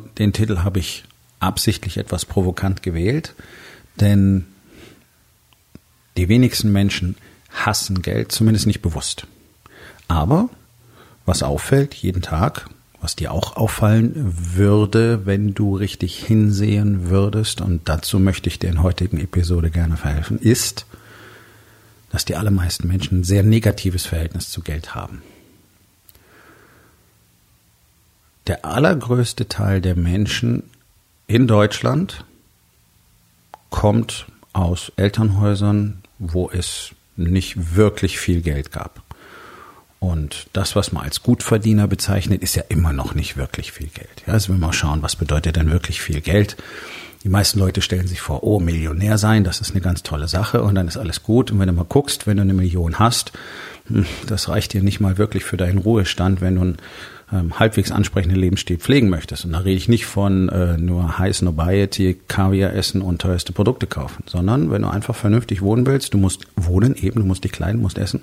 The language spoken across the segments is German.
Nun, den Titel habe ich absichtlich etwas provokant gewählt, denn die wenigsten Menschen hassen Geld, zumindest nicht bewusst. Aber was auffällt jeden Tag, was dir auch auffallen würde, wenn du richtig hinsehen würdest, und dazu möchte ich dir in heutigen Episode gerne verhelfen, ist, dass die allermeisten Menschen ein sehr negatives Verhältnis zu Geld haben. Der allergrößte Teil der Menschen in Deutschland kommt aus Elternhäusern, wo es nicht wirklich viel Geld gab. Und das, was man als Gutverdiener bezeichnet, ist ja immer noch nicht wirklich viel Geld. Ja, also wenn wir mal schauen, was bedeutet denn wirklich viel Geld? Die meisten Leute stellen sich vor, oh, Millionär sein, das ist eine ganz tolle Sache und dann ist alles gut. Und wenn du mal guckst, wenn du eine Million hast, hm, das reicht dir nicht mal wirklich für deinen Ruhestand, wenn du einen ähm, halbwegs ansprechenden Lebensstil pflegen möchtest. Und da rede ich nicht von äh, nur High Nobiety, Kaviar essen und teuerste Produkte kaufen, sondern wenn du einfach vernünftig wohnen willst, du musst wohnen eben, du musst dich kleiden, musst essen,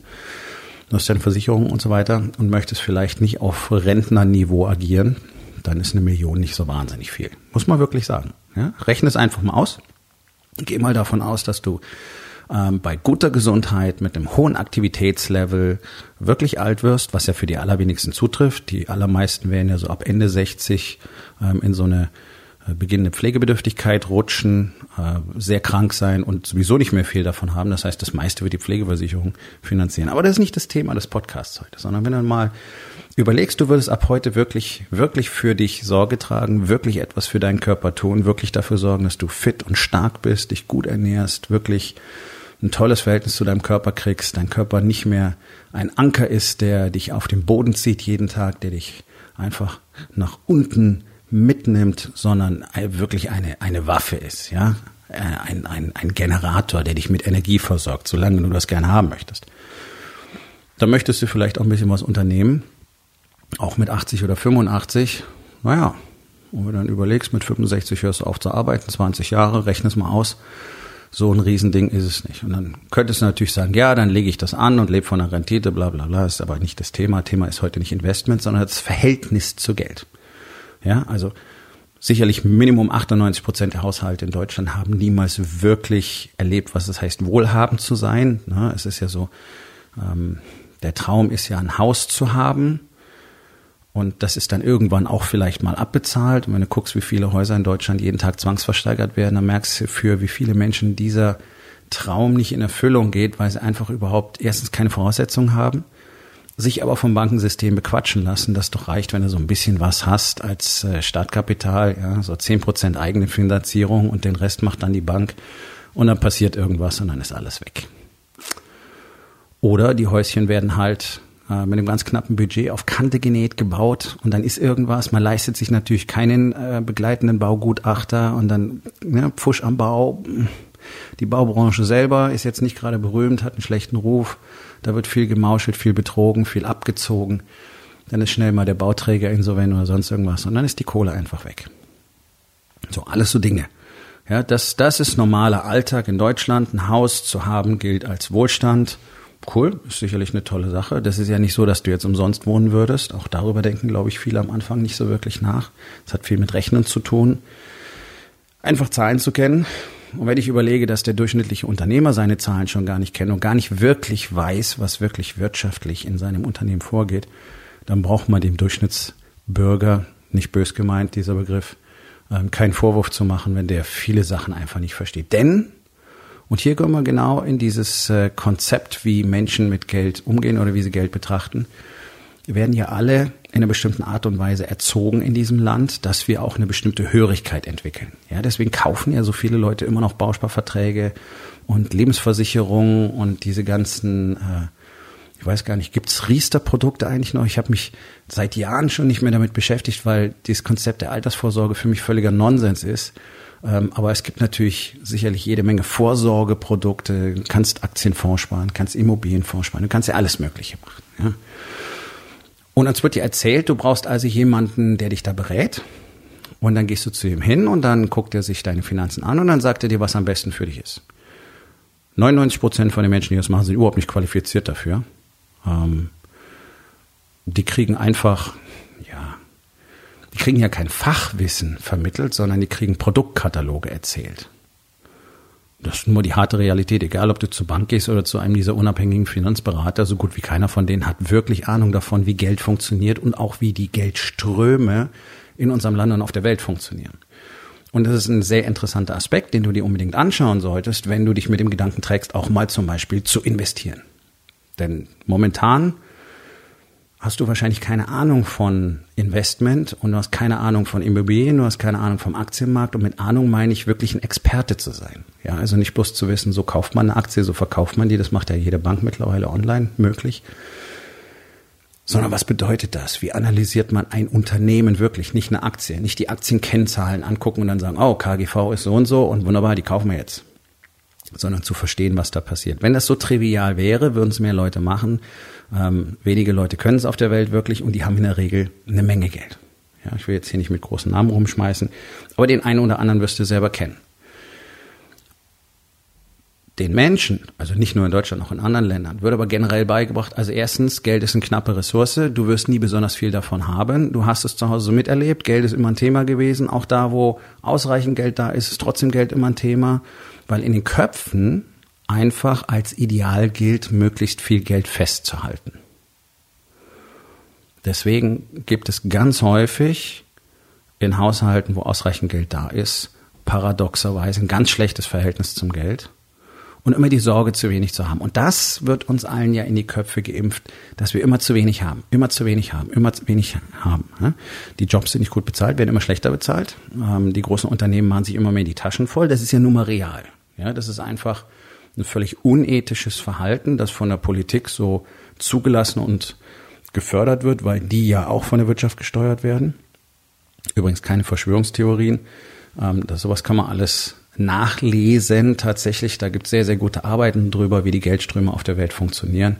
du hast deine Versicherung und so weiter und möchtest vielleicht nicht auf Rentnerniveau agieren, dann ist eine Million nicht so wahnsinnig viel. Muss man wirklich sagen. Ja? Rechne es einfach mal aus. Geh mal davon aus, dass du ähm, bei guter Gesundheit mit einem hohen Aktivitätslevel wirklich alt wirst, was ja für die allerwenigsten zutrifft. Die allermeisten werden ja so ab Ende 60 ähm, in so eine äh, beginnende Pflegebedürftigkeit rutschen, äh, sehr krank sein und sowieso nicht mehr viel davon haben. Das heißt, das meiste wird die Pflegeversicherung finanzieren. Aber das ist nicht das Thema des Podcasts heute, sondern wenn du mal überlegst, du würdest ab heute wirklich, wirklich für dich Sorge tragen, wirklich etwas für deinen Körper tun, wirklich dafür sorgen, dass du fit und stark bist, dich gut ernährst, wirklich ein tolles Verhältnis zu deinem Körper kriegst, dein Körper nicht mehr ein Anker ist, der dich auf den Boden zieht jeden Tag, der dich einfach nach unten mitnimmt, sondern wirklich eine, eine Waffe ist, ja, äh, ein, ein, ein Generator, der dich mit Energie versorgt, solange du das gerne haben möchtest. Da möchtest du vielleicht auch ein bisschen was unternehmen, auch mit 80 oder 85, naja, und wenn du dann überlegst, mit 65 hörst du auf zu arbeiten, 20 Jahre, rechne es mal aus, so ein Riesending ist es nicht. Und dann könntest du natürlich sagen, ja, dann lege ich das an und lebe von der Rendite, bla bla bla. Ist aber nicht das Thema. Thema ist heute nicht Investment, sondern das Verhältnis zu Geld. Ja, also sicherlich Minimum 98 Prozent der Haushalte in Deutschland haben niemals wirklich erlebt, was es heißt, wohlhabend zu sein. Es ist ja so, ähm, der Traum ist ja ein Haus zu haben und das ist dann irgendwann auch vielleicht mal abbezahlt. Und wenn du guckst, wie viele Häuser in Deutschland jeden Tag zwangsversteigert werden, dann merkst du für wie viele Menschen dieser Traum nicht in Erfüllung geht, weil sie einfach überhaupt erstens keine Voraussetzungen haben, sich aber vom Bankensystem bequatschen lassen, das doch reicht, wenn du so ein bisschen was hast als äh, Startkapital, ja, so zehn Prozent eigene Finanzierung und den Rest macht dann die Bank und dann passiert irgendwas und dann ist alles weg. Oder die Häuschen werden halt äh, mit einem ganz knappen Budget auf Kante genäht gebaut und dann ist irgendwas. Man leistet sich natürlich keinen äh, begleitenden Baugutachter und dann ne, Pfusch am Bau. Die Baubranche selber ist jetzt nicht gerade berühmt, hat einen schlechten Ruf. Da wird viel gemauschelt, viel betrogen, viel abgezogen. Dann ist schnell mal der Bauträger insolvent oder sonst irgendwas und dann ist die Kohle einfach weg. So, alles so Dinge. Ja, das, das ist normaler Alltag in Deutschland. Ein Haus zu haben gilt als Wohlstand cool, ist sicherlich eine tolle Sache. Das ist ja nicht so, dass du jetzt umsonst wohnen würdest. Auch darüber denken, glaube ich, viele am Anfang nicht so wirklich nach. Es hat viel mit Rechnen zu tun. Einfach Zahlen zu kennen. Und wenn ich überlege, dass der durchschnittliche Unternehmer seine Zahlen schon gar nicht kennt und gar nicht wirklich weiß, was wirklich wirtschaftlich in seinem Unternehmen vorgeht, dann braucht man dem Durchschnittsbürger, nicht bös gemeint, dieser Begriff, ähm, keinen Vorwurf zu machen, wenn der viele Sachen einfach nicht versteht. Denn und hier kommen wir genau in dieses äh, Konzept, wie Menschen mit Geld umgehen oder wie sie Geld betrachten. Wir werden ja alle in einer bestimmten Art und Weise erzogen in diesem Land, dass wir auch eine bestimmte Hörigkeit entwickeln. Ja, deswegen kaufen ja so viele Leute immer noch Bausparverträge und Lebensversicherungen und diese ganzen, äh, ich weiß gar nicht, gibt's Riester-Produkte eigentlich noch? Ich habe mich seit Jahren schon nicht mehr damit beschäftigt, weil dieses Konzept der Altersvorsorge für mich völliger Nonsens ist. Ähm, aber es gibt natürlich sicherlich jede Menge Vorsorgeprodukte. Du kannst Aktienfonds sparen, kannst Immobilienfonds sparen, du kannst ja alles Mögliche machen. Ja? Und uns wird dir erzählt, du brauchst also jemanden, der dich da berät. Und dann gehst du zu ihm hin und dann guckt er sich deine Finanzen an und dann sagt er dir, was am besten für dich ist. 99 Prozent von den Menschen, die das machen, sind überhaupt nicht qualifiziert dafür. Ähm, die kriegen einfach, die kriegen ja kein Fachwissen vermittelt, sondern die kriegen Produktkataloge erzählt. Das ist nur die harte Realität. Egal, ob du zur Bank gehst oder zu einem dieser unabhängigen Finanzberater, so gut wie keiner von denen hat wirklich Ahnung davon, wie Geld funktioniert und auch wie die Geldströme in unserem Land und auf der Welt funktionieren. Und das ist ein sehr interessanter Aspekt, den du dir unbedingt anschauen solltest, wenn du dich mit dem Gedanken trägst, auch mal zum Beispiel zu investieren. Denn momentan hast du wahrscheinlich keine Ahnung von Investment und du hast keine Ahnung von Immobilien, du hast keine Ahnung vom Aktienmarkt und mit Ahnung meine ich wirklich ein Experte zu sein. Ja, also nicht bloß zu wissen, so kauft man eine Aktie, so verkauft man die, das macht ja jede Bank mittlerweile online möglich. Sondern was bedeutet das? Wie analysiert man ein Unternehmen wirklich? Nicht eine Aktie, nicht die Aktienkennzahlen angucken und dann sagen, oh, KGV ist so und so und wunderbar, die kaufen wir jetzt. Sondern zu verstehen, was da passiert. Wenn das so trivial wäre, würden es mehr Leute machen ähm, wenige Leute können es auf der Welt wirklich und die haben in der Regel eine Menge Geld. Ja, ich will jetzt hier nicht mit großen Namen rumschmeißen, aber den einen oder anderen wirst du selber kennen. Den Menschen, also nicht nur in Deutschland, auch in anderen Ländern, wird aber generell beigebracht, also erstens, Geld ist eine knappe Ressource, du wirst nie besonders viel davon haben, du hast es zu Hause so miterlebt, Geld ist immer ein Thema gewesen, auch da, wo ausreichend Geld da ist, ist trotzdem Geld immer ein Thema, weil in den Köpfen einfach als Ideal gilt, möglichst viel Geld festzuhalten. Deswegen gibt es ganz häufig in Haushalten, wo ausreichend Geld da ist, paradoxerweise ein ganz schlechtes Verhältnis zum Geld und immer die Sorge, zu wenig zu haben. Und das wird uns allen ja in die Köpfe geimpft, dass wir immer zu wenig haben, immer zu wenig haben, immer zu wenig haben. Die Jobs sind nicht gut bezahlt, werden immer schlechter bezahlt. Ähm, die großen Unternehmen machen sich immer mehr die Taschen voll. Das ist ja nun mal real. Ja, das ist einfach ein völlig unethisches Verhalten, das von der Politik so zugelassen und gefördert wird, weil die ja auch von der Wirtschaft gesteuert werden. Übrigens keine Verschwörungstheorien. Ähm, das, sowas kann man alles nachlesen tatsächlich. Da gibt es sehr, sehr gute Arbeiten drüber, wie die Geldströme auf der Welt funktionieren.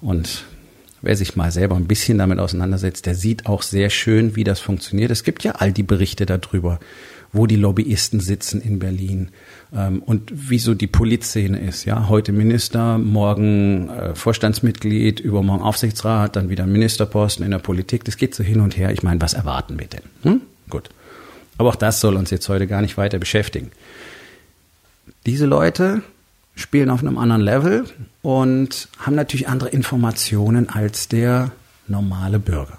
Und wer sich mal selber ein bisschen damit auseinandersetzt, der sieht auch sehr schön, wie das funktioniert. Es gibt ja all die Berichte darüber, wo die Lobbyisten sitzen in Berlin ähm, und wieso die Polizszene ist. Ja, heute Minister, morgen äh, Vorstandsmitglied, übermorgen Aufsichtsrat, dann wieder Ministerposten in der Politik. Das geht so hin und her. Ich meine, was erwarten wir denn? Hm? Gut. Aber auch das soll uns jetzt heute gar nicht weiter beschäftigen. Diese Leute spielen auf einem anderen Level und haben natürlich andere Informationen als der normale Bürger.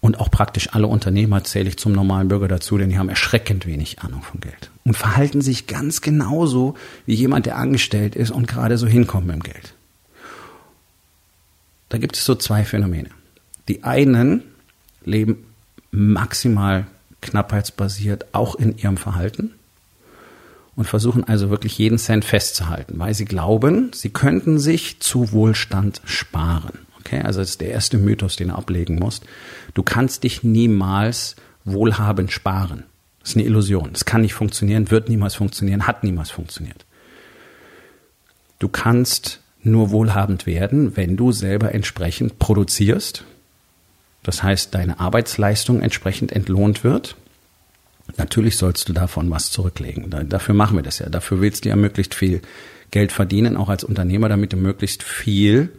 Und auch praktisch alle Unternehmer zähle ich zum normalen Bürger dazu, denn die haben erschreckend wenig Ahnung von Geld. Und verhalten sich ganz genauso wie jemand, der angestellt ist und gerade so hinkommt mit dem Geld. Da gibt es so zwei Phänomene. Die einen leben maximal knappheitsbasiert auch in ihrem Verhalten und versuchen also wirklich jeden Cent festzuhalten, weil sie glauben, sie könnten sich zu Wohlstand sparen. Okay, also das ist der erste Mythos, den du ablegen musst. Du kannst dich niemals wohlhabend sparen. Das ist eine Illusion. Das kann nicht funktionieren, wird niemals funktionieren, hat niemals funktioniert. Du kannst nur wohlhabend werden, wenn du selber entsprechend produzierst. Das heißt, deine Arbeitsleistung entsprechend entlohnt wird. Natürlich sollst du davon was zurücklegen. Dafür machen wir das ja. Dafür willst du ja möglichst viel Geld verdienen, auch als Unternehmer, damit du möglichst viel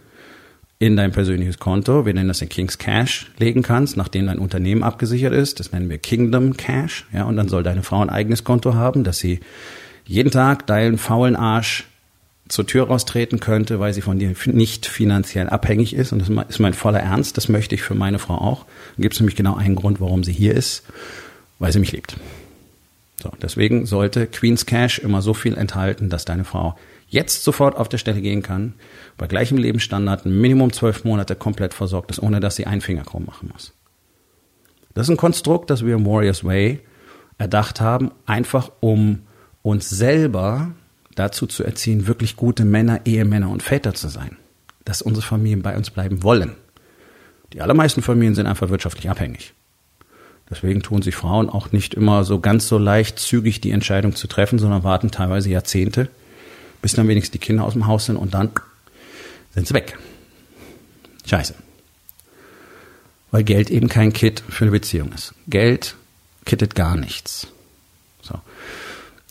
in dein persönliches Konto, wir nennen das den King's Cash, legen kannst, nachdem dein Unternehmen abgesichert ist. Das nennen wir Kingdom Cash. Ja, und dann soll deine Frau ein eigenes Konto haben, dass sie jeden Tag deinen faulen Arsch zur Tür raustreten könnte, weil sie von dir nicht finanziell abhängig ist. Und das ist mein voller Ernst. Das möchte ich für meine Frau auch. Da gibt es nämlich genau einen Grund, warum sie hier ist, weil sie mich liebt. So, deswegen sollte Queen's Cash immer so viel enthalten, dass deine Frau jetzt sofort auf der Stelle gehen kann, bei gleichem Lebensstandard Minimum zwölf Monate komplett versorgt ist, ohne dass sie einen Finger krumm machen muss. Das ist ein Konstrukt, das wir im Warriors Way erdacht haben, einfach um uns selber dazu zu erziehen, wirklich gute Männer, Ehemänner und Väter zu sein. Dass unsere Familien bei uns bleiben wollen. Die allermeisten Familien sind einfach wirtschaftlich abhängig. Deswegen tun sich Frauen auch nicht immer so ganz so leicht, zügig die Entscheidung zu treffen, sondern warten teilweise Jahrzehnte, bis dann wenigstens die Kinder aus dem Haus sind und dann sind sie weg. Scheiße. Weil Geld eben kein Kit für eine Beziehung ist. Geld kittet gar nichts. So.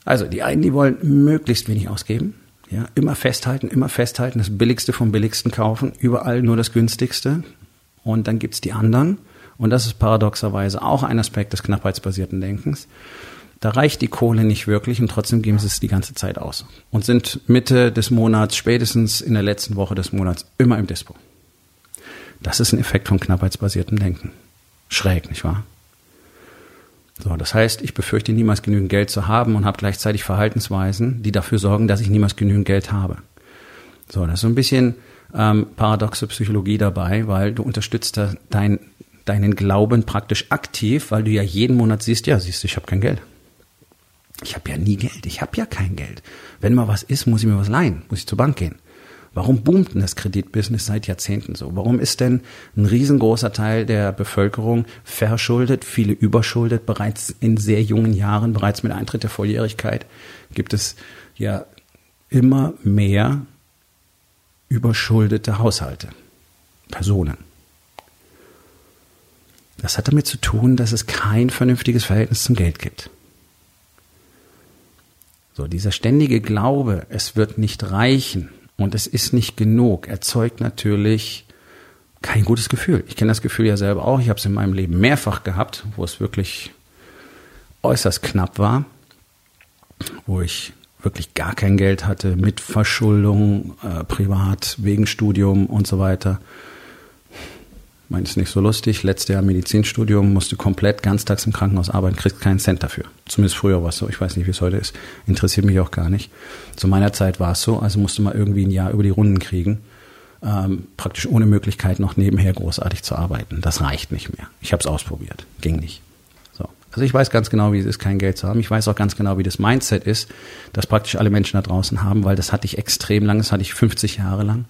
Also die einen, die wollen möglichst wenig ausgeben. Ja, immer festhalten, immer festhalten, das Billigste vom Billigsten kaufen, überall nur das Günstigste. Und dann gibt's die anderen, und das ist paradoxerweise auch ein Aspekt des knappheitsbasierten Denkens, da reicht die Kohle nicht wirklich und trotzdem geben sie es die ganze Zeit aus und sind Mitte des Monats, spätestens in der letzten Woche des Monats immer im Dispo. Das ist ein Effekt von knappheitsbasiertem Denken. Schräg, nicht wahr? So, das heißt, ich befürchte niemals genügend Geld zu haben und habe gleichzeitig Verhaltensweisen, die dafür sorgen, dass ich niemals genügend Geld habe. So, das ist so ein bisschen ähm, paradoxe Psychologie dabei, weil du unterstützt da dein, deinen Glauben praktisch aktiv, weil du ja jeden Monat siehst, ja, siehst du, ich habe kein Geld. Ich habe ja nie Geld, ich habe ja kein Geld. Wenn mal was ist, muss ich mir was leihen, muss ich zur Bank gehen. Warum boomt denn das Kreditbusiness seit Jahrzehnten so? Warum ist denn ein riesengroßer Teil der Bevölkerung verschuldet, viele überschuldet, bereits in sehr jungen Jahren, bereits mit Eintritt der Volljährigkeit gibt es ja immer mehr überschuldete Haushalte, Personen. Das hat damit zu tun, dass es kein vernünftiges Verhältnis zum Geld gibt. So, dieser ständige Glaube, es wird nicht reichen, und es ist nicht genug, erzeugt natürlich kein gutes Gefühl. Ich kenne das Gefühl ja selber auch. Ich habe es in meinem Leben mehrfach gehabt, wo es wirklich äußerst knapp war, wo ich wirklich gar kein Geld hatte, mit Verschuldung, äh, privat, wegen Studium und so weiter meint es nicht so lustig. Letztes Jahr Medizinstudium, musste komplett ganztags im Krankenhaus arbeiten, kriegst keinen Cent dafür. Zumindest früher war es so. Ich weiß nicht, wie es heute ist. Interessiert mich auch gar nicht. Zu meiner Zeit war es so, also musste man irgendwie ein Jahr über die Runden kriegen. Ähm, praktisch ohne Möglichkeit noch nebenher großartig zu arbeiten. Das reicht nicht mehr. Ich habe es ausprobiert. Ging nicht. So. Also ich weiß ganz genau, wie es ist, kein Geld zu haben. Ich weiß auch ganz genau, wie das Mindset ist, das praktisch alle Menschen da draußen haben, weil das hatte ich extrem lang, das hatte ich 50 Jahre lang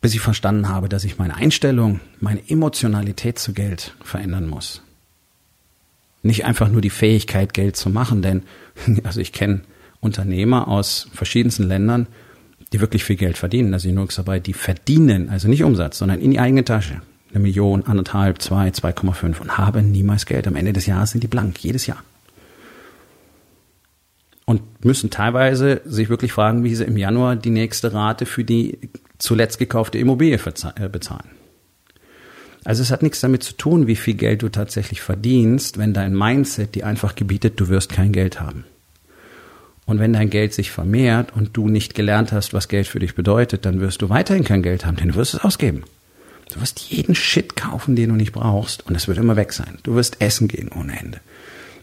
bis ich verstanden habe, dass ich meine Einstellung, meine Emotionalität zu Geld verändern muss. Nicht einfach nur die Fähigkeit, Geld zu machen, denn also ich kenne Unternehmer aus verschiedensten Ländern, die wirklich viel Geld verdienen. Da sind nur dabei, die verdienen, also nicht Umsatz, sondern in die eigene Tasche. Eine Million, anderthalb, zwei, 2,5 und haben niemals Geld. Am Ende des Jahres sind die blank, jedes Jahr. Und müssen teilweise sich wirklich fragen, wie sie im Januar die nächste Rate für die zuletzt gekaufte Immobilie äh, bezahlen. Also es hat nichts damit zu tun, wie viel Geld du tatsächlich verdienst, wenn dein Mindset dir einfach gebietet, du wirst kein Geld haben. Und wenn dein Geld sich vermehrt und du nicht gelernt hast, was Geld für dich bedeutet, dann wirst du weiterhin kein Geld haben, denn du wirst es ausgeben. Du wirst jeden Shit kaufen, den du nicht brauchst und es wird immer weg sein. Du wirst essen gehen ohne Ende.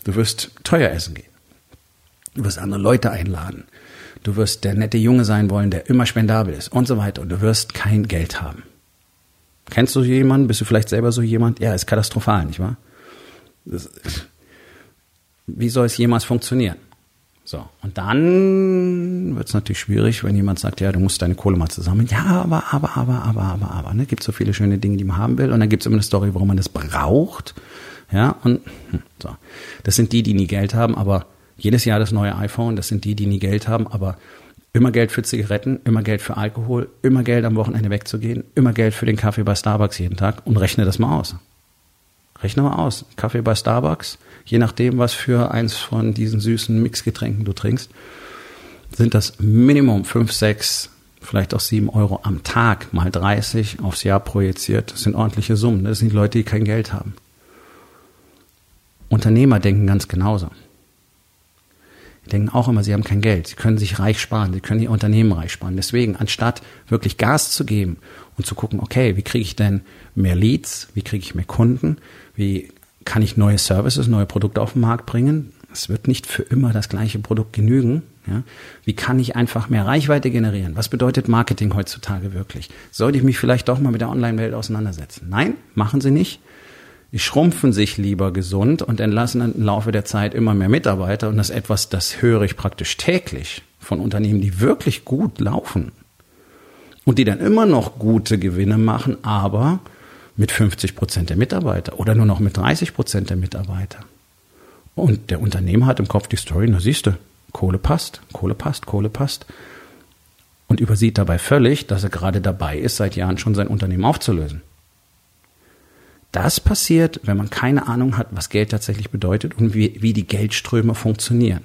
Du wirst teuer essen gehen. Du wirst andere Leute einladen. Du wirst der nette Junge sein wollen, der immer spendabel ist und so weiter. Und du wirst kein Geld haben. Kennst du jemanden? Bist du vielleicht selber so jemand? Ja, ist katastrophal, nicht wahr? Das, wie soll es jemals funktionieren? So, und dann wird es natürlich schwierig, wenn jemand sagt, ja, du musst deine Kohle mal zusammen. Ja, aber, aber, aber, aber, aber, aber. Ne? Gibt so viele schöne Dinge, die man haben will. Und dann gibt es immer eine Story, warum man das braucht. Ja, und hm, so. Das sind die, die nie Geld haben, aber jedes Jahr das neue iPhone, das sind die, die nie Geld haben, aber immer Geld für Zigaretten, immer Geld für Alkohol, immer Geld am Wochenende wegzugehen, immer Geld für den Kaffee bei Starbucks jeden Tag und rechne das mal aus. Rechne mal aus. Kaffee bei Starbucks, je nachdem, was für eins von diesen süßen Mixgetränken du trinkst, sind das Minimum 5, 6, vielleicht auch 7 Euro am Tag mal 30 aufs Jahr projiziert. Das sind ordentliche Summen. Das sind Leute, die kein Geld haben. Unternehmer denken ganz genauso. Denken auch immer, sie haben kein Geld. Sie können sich reich sparen. Sie können ihr Unternehmen reich sparen. Deswegen, anstatt wirklich Gas zu geben und zu gucken, okay, wie kriege ich denn mehr Leads? Wie kriege ich mehr Kunden? Wie kann ich neue Services, neue Produkte auf den Markt bringen? Es wird nicht für immer das gleiche Produkt genügen. Ja? Wie kann ich einfach mehr Reichweite generieren? Was bedeutet Marketing heutzutage wirklich? Sollte ich mich vielleicht doch mal mit der Online-Welt auseinandersetzen? Nein, machen Sie nicht. Die schrumpfen sich lieber gesund und entlassen im Laufe der Zeit immer mehr Mitarbeiter. Und das ist etwas, das höre ich praktisch täglich von Unternehmen, die wirklich gut laufen. Und die dann immer noch gute Gewinne machen, aber mit 50 Prozent der Mitarbeiter oder nur noch mit 30 Prozent der Mitarbeiter. Und der Unternehmer hat im Kopf die Story, na siehst du, Kohle passt, Kohle passt, Kohle passt. Und übersieht dabei völlig, dass er gerade dabei ist, seit Jahren schon sein Unternehmen aufzulösen. Das passiert, wenn man keine Ahnung hat, was Geld tatsächlich bedeutet und wie, wie die Geldströme funktionieren.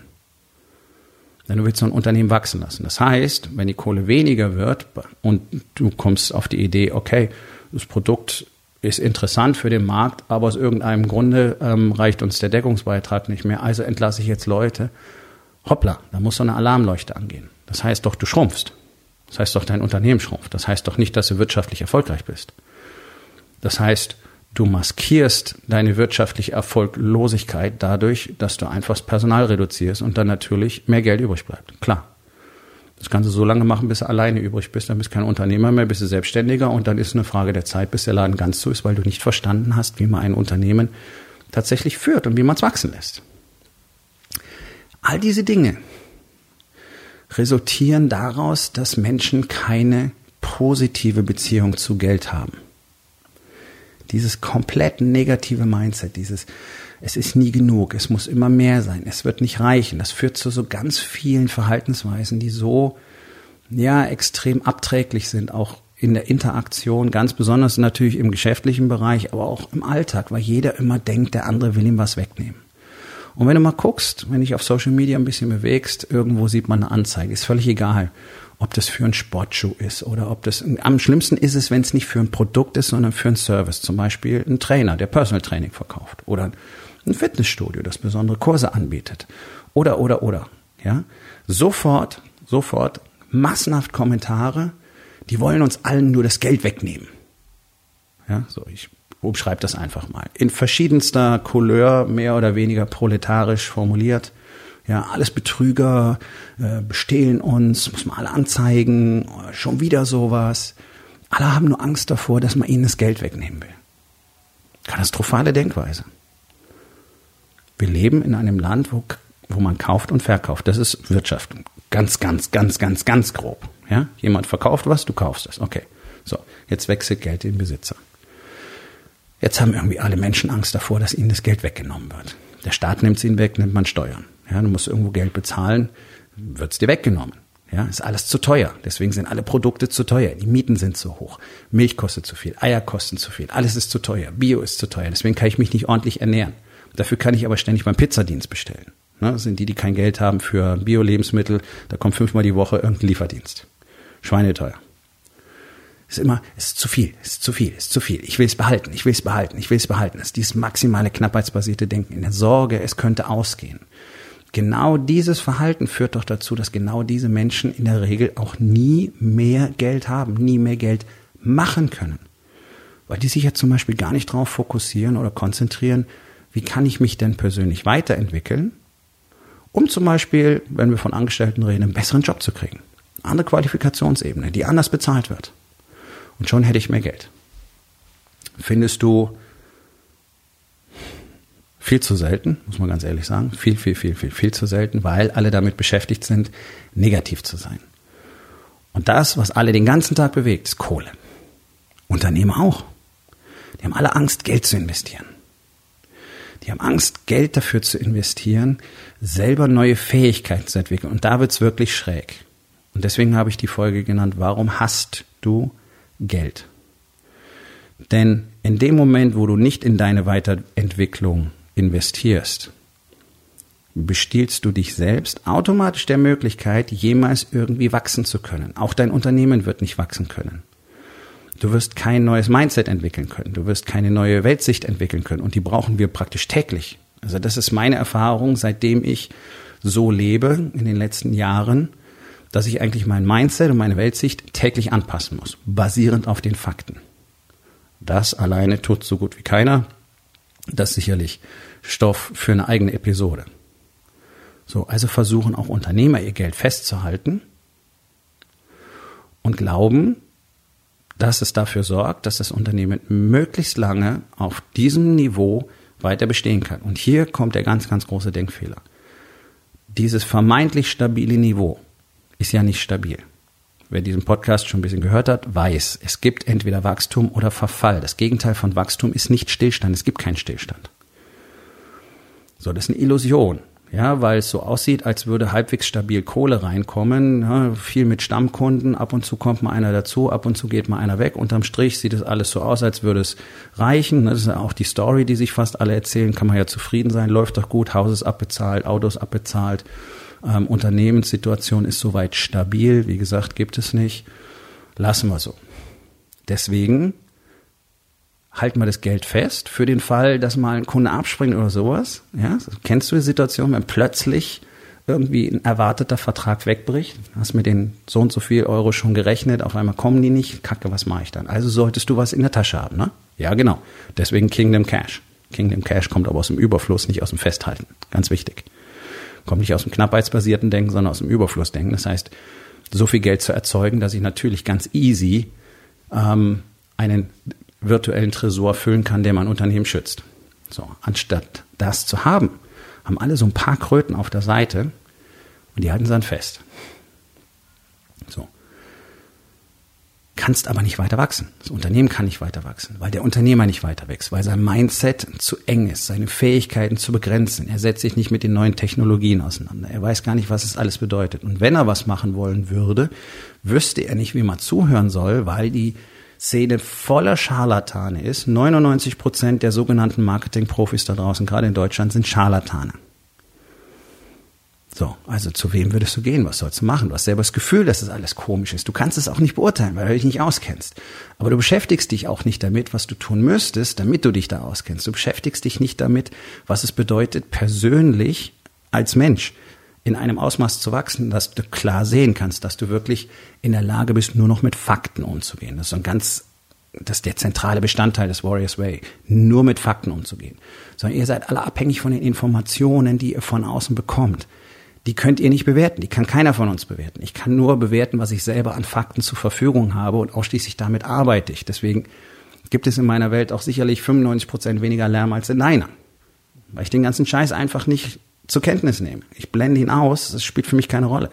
Denn du willst so ein Unternehmen wachsen lassen. Das heißt, wenn die Kohle weniger wird und du kommst auf die Idee, okay, das Produkt ist interessant für den Markt, aber aus irgendeinem Grunde ähm, reicht uns der Deckungsbeitrag nicht mehr, also entlasse ich jetzt Leute. Hoppla, da muss so eine Alarmleuchte angehen. Das heißt doch, du schrumpfst. Das heißt doch, dein Unternehmen schrumpft. Das heißt doch nicht, dass du wirtschaftlich erfolgreich bist. Das heißt, Du maskierst deine wirtschaftliche Erfolglosigkeit dadurch, dass du einfach das Personal reduzierst und dann natürlich mehr Geld übrig bleibt. Klar. Das kannst du so lange machen, bis du alleine übrig bist, dann bist du kein Unternehmer mehr, bist du Selbstständiger und dann ist es eine Frage der Zeit, bis der Laden ganz zu ist, weil du nicht verstanden hast, wie man ein Unternehmen tatsächlich führt und wie man es wachsen lässt. All diese Dinge resultieren daraus, dass Menschen keine positive Beziehung zu Geld haben. Dieses komplett negative Mindset, dieses, es ist nie genug, es muss immer mehr sein, es wird nicht reichen, das führt zu so ganz vielen Verhaltensweisen, die so, ja, extrem abträglich sind, auch in der Interaktion, ganz besonders natürlich im geschäftlichen Bereich, aber auch im Alltag, weil jeder immer denkt, der andere will ihm was wegnehmen. Und wenn du mal guckst, wenn dich auf Social Media ein bisschen bewegst, irgendwo sieht man eine Anzeige, ist völlig egal ob das für einen Sportschuh ist oder ob das, am schlimmsten ist es, wenn es nicht für ein Produkt ist, sondern für einen Service. Zum Beispiel ein Trainer, der Personal Training verkauft oder ein Fitnessstudio, das besondere Kurse anbietet. Oder, oder, oder. Ja. Sofort, sofort massenhaft Kommentare, die wollen uns allen nur das Geld wegnehmen. Ja, so, ich umschreibe das einfach mal. In verschiedenster Couleur, mehr oder weniger proletarisch formuliert. Ja, alles Betrüger, äh, bestehlen uns, muss man alle anzeigen, schon wieder sowas. Alle haben nur Angst davor, dass man ihnen das Geld wegnehmen will. Katastrophale Denkweise. Wir leben in einem Land, wo, wo man kauft und verkauft. Das ist Wirtschaft. Ganz, ganz, ganz, ganz, ganz grob. Ja? Jemand verkauft was, du kaufst es. Okay. So, jetzt wechselt Geld in Besitzer. Jetzt haben irgendwie alle Menschen Angst davor, dass ihnen das Geld weggenommen wird. Der Staat nimmt es ihnen weg, nimmt man Steuern. Ja, du musst irgendwo Geld bezahlen, wird's dir weggenommen. Ja, ist alles zu teuer. Deswegen sind alle Produkte zu teuer. Die Mieten sind zu hoch. Milch kostet zu viel. Eier kosten zu viel. Alles ist zu teuer. Bio ist zu teuer. Deswegen kann ich mich nicht ordentlich ernähren. Dafür kann ich aber ständig beim Pizzadienst bestellen. Ne, das sind die, die kein Geld haben für Bio-Lebensmittel. Da kommt fünfmal die Woche irgendein Lieferdienst. Schweineteuer. Ist immer, ist zu viel, ist zu viel, ist zu viel. Ich will es behalten, ich will es behalten, ich will es behalten. Das ist dieses maximale knappheitsbasierte Denken in der Sorge, es könnte ausgehen. Genau dieses Verhalten führt doch dazu, dass genau diese Menschen in der Regel auch nie mehr Geld haben, nie mehr Geld machen können. Weil die sich ja zum Beispiel gar nicht darauf fokussieren oder konzentrieren, wie kann ich mich denn persönlich weiterentwickeln, um zum Beispiel, wenn wir von Angestellten reden, einen besseren Job zu kriegen. Andere Qualifikationsebene, die anders bezahlt wird. Und schon hätte ich mehr Geld. Findest du viel zu selten, muss man ganz ehrlich sagen. Viel, viel, viel, viel, viel zu selten, weil alle damit beschäftigt sind, negativ zu sein. Und das, was alle den ganzen Tag bewegt, ist Kohle. Unternehmer auch. Die haben alle Angst, Geld zu investieren. Die haben Angst, Geld dafür zu investieren, selber neue Fähigkeiten zu entwickeln. Und da wird's wirklich schräg. Und deswegen habe ich die Folge genannt, warum hast du Geld? Denn in dem Moment, wo du nicht in deine Weiterentwicklung investierst, bestiehlst du dich selbst automatisch der Möglichkeit, jemals irgendwie wachsen zu können. Auch dein Unternehmen wird nicht wachsen können. Du wirst kein neues Mindset entwickeln können. Du wirst keine neue Weltsicht entwickeln können. Und die brauchen wir praktisch täglich. Also das ist meine Erfahrung, seitdem ich so lebe in den letzten Jahren, dass ich eigentlich mein Mindset und meine Weltsicht täglich anpassen muss, basierend auf den Fakten. Das alleine tut so gut wie keiner. Das sicherlich Stoff für eine eigene Episode. So, also versuchen auch Unternehmer ihr Geld festzuhalten und glauben, dass es dafür sorgt, dass das Unternehmen möglichst lange auf diesem Niveau weiter bestehen kann. Und hier kommt der ganz, ganz große Denkfehler. Dieses vermeintlich stabile Niveau ist ja nicht stabil. Wer diesen Podcast schon ein bisschen gehört hat, weiß, es gibt entweder Wachstum oder Verfall. Das Gegenteil von Wachstum ist nicht Stillstand. Es gibt keinen Stillstand. So, das ist eine Illusion. Ja, weil es so aussieht, als würde halbwegs stabil Kohle reinkommen. Ja, viel mit Stammkunden. Ab und zu kommt mal einer dazu, ab und zu geht mal einer weg. Unterm Strich sieht es alles so aus, als würde es reichen. Das ist ja auch die Story, die sich fast alle erzählen. Kann man ja zufrieden sein. Läuft doch gut. Haus ist abbezahlt, Autos abbezahlt. Ähm, Unternehmenssituation ist soweit stabil. Wie gesagt, gibt es nicht. Lassen wir so. Deswegen halten wir das Geld fest für den Fall, dass mal ein Kunde abspringt oder sowas. Ja, kennst du die Situation, wenn plötzlich irgendwie ein erwarteter Vertrag wegbricht, hast mit den so und so viel Euro schon gerechnet, auf einmal kommen die nicht, kacke, was mache ich dann? Also solltest du was in der Tasche haben, ne? Ja, genau. Deswegen Kingdom Cash. Kingdom Cash kommt aber aus dem Überfluss, nicht aus dem Festhalten. Ganz wichtig. Kommt nicht aus dem knappheitsbasierten Denken, sondern aus dem Überflussdenken. Das heißt, so viel Geld zu erzeugen, dass ich natürlich ganz easy ähm, einen virtuellen Tresor füllen kann, der mein Unternehmen schützt. So, anstatt das zu haben, haben alle so ein paar Kröten auf der Seite und die halten sie dann fest. So. Kannst aber nicht weiter wachsen. Das Unternehmen kann nicht weiter wachsen, weil der Unternehmer nicht weiter wächst, weil sein Mindset zu eng ist, seine Fähigkeiten zu begrenzen. Er setzt sich nicht mit den neuen Technologien auseinander. Er weiß gar nicht, was es alles bedeutet. Und wenn er was machen wollen würde, wüsste er nicht, wie man zuhören soll, weil die Szene voller Scharlatane ist. 99 Prozent der sogenannten Marketingprofis da draußen, gerade in Deutschland, sind Scharlatane. So, also zu wem würdest du gehen? Was sollst du machen? Du hast selber das Gefühl, dass es das alles komisch ist. Du kannst es auch nicht beurteilen, weil du dich nicht auskennst. Aber du beschäftigst dich auch nicht damit, was du tun müsstest, damit du dich da auskennst. Du beschäftigst dich nicht damit, was es bedeutet, persönlich als Mensch in einem Ausmaß zu wachsen, dass du klar sehen kannst, dass du wirklich in der Lage bist, nur noch mit Fakten umzugehen. Das ist ein ganz, das ist der zentrale Bestandteil des Warriors Way, nur mit Fakten umzugehen. Sondern ihr seid alle abhängig von den Informationen, die ihr von außen bekommt. Die könnt ihr nicht bewerten, die kann keiner von uns bewerten. Ich kann nur bewerten, was ich selber an Fakten zur Verfügung habe und ausschließlich damit arbeite ich. Deswegen gibt es in meiner Welt auch sicherlich 95 Prozent weniger Lärm als in deiner. Weil ich den ganzen Scheiß einfach nicht zur Kenntnis nehme. Ich blende ihn aus, das spielt für mich keine Rolle.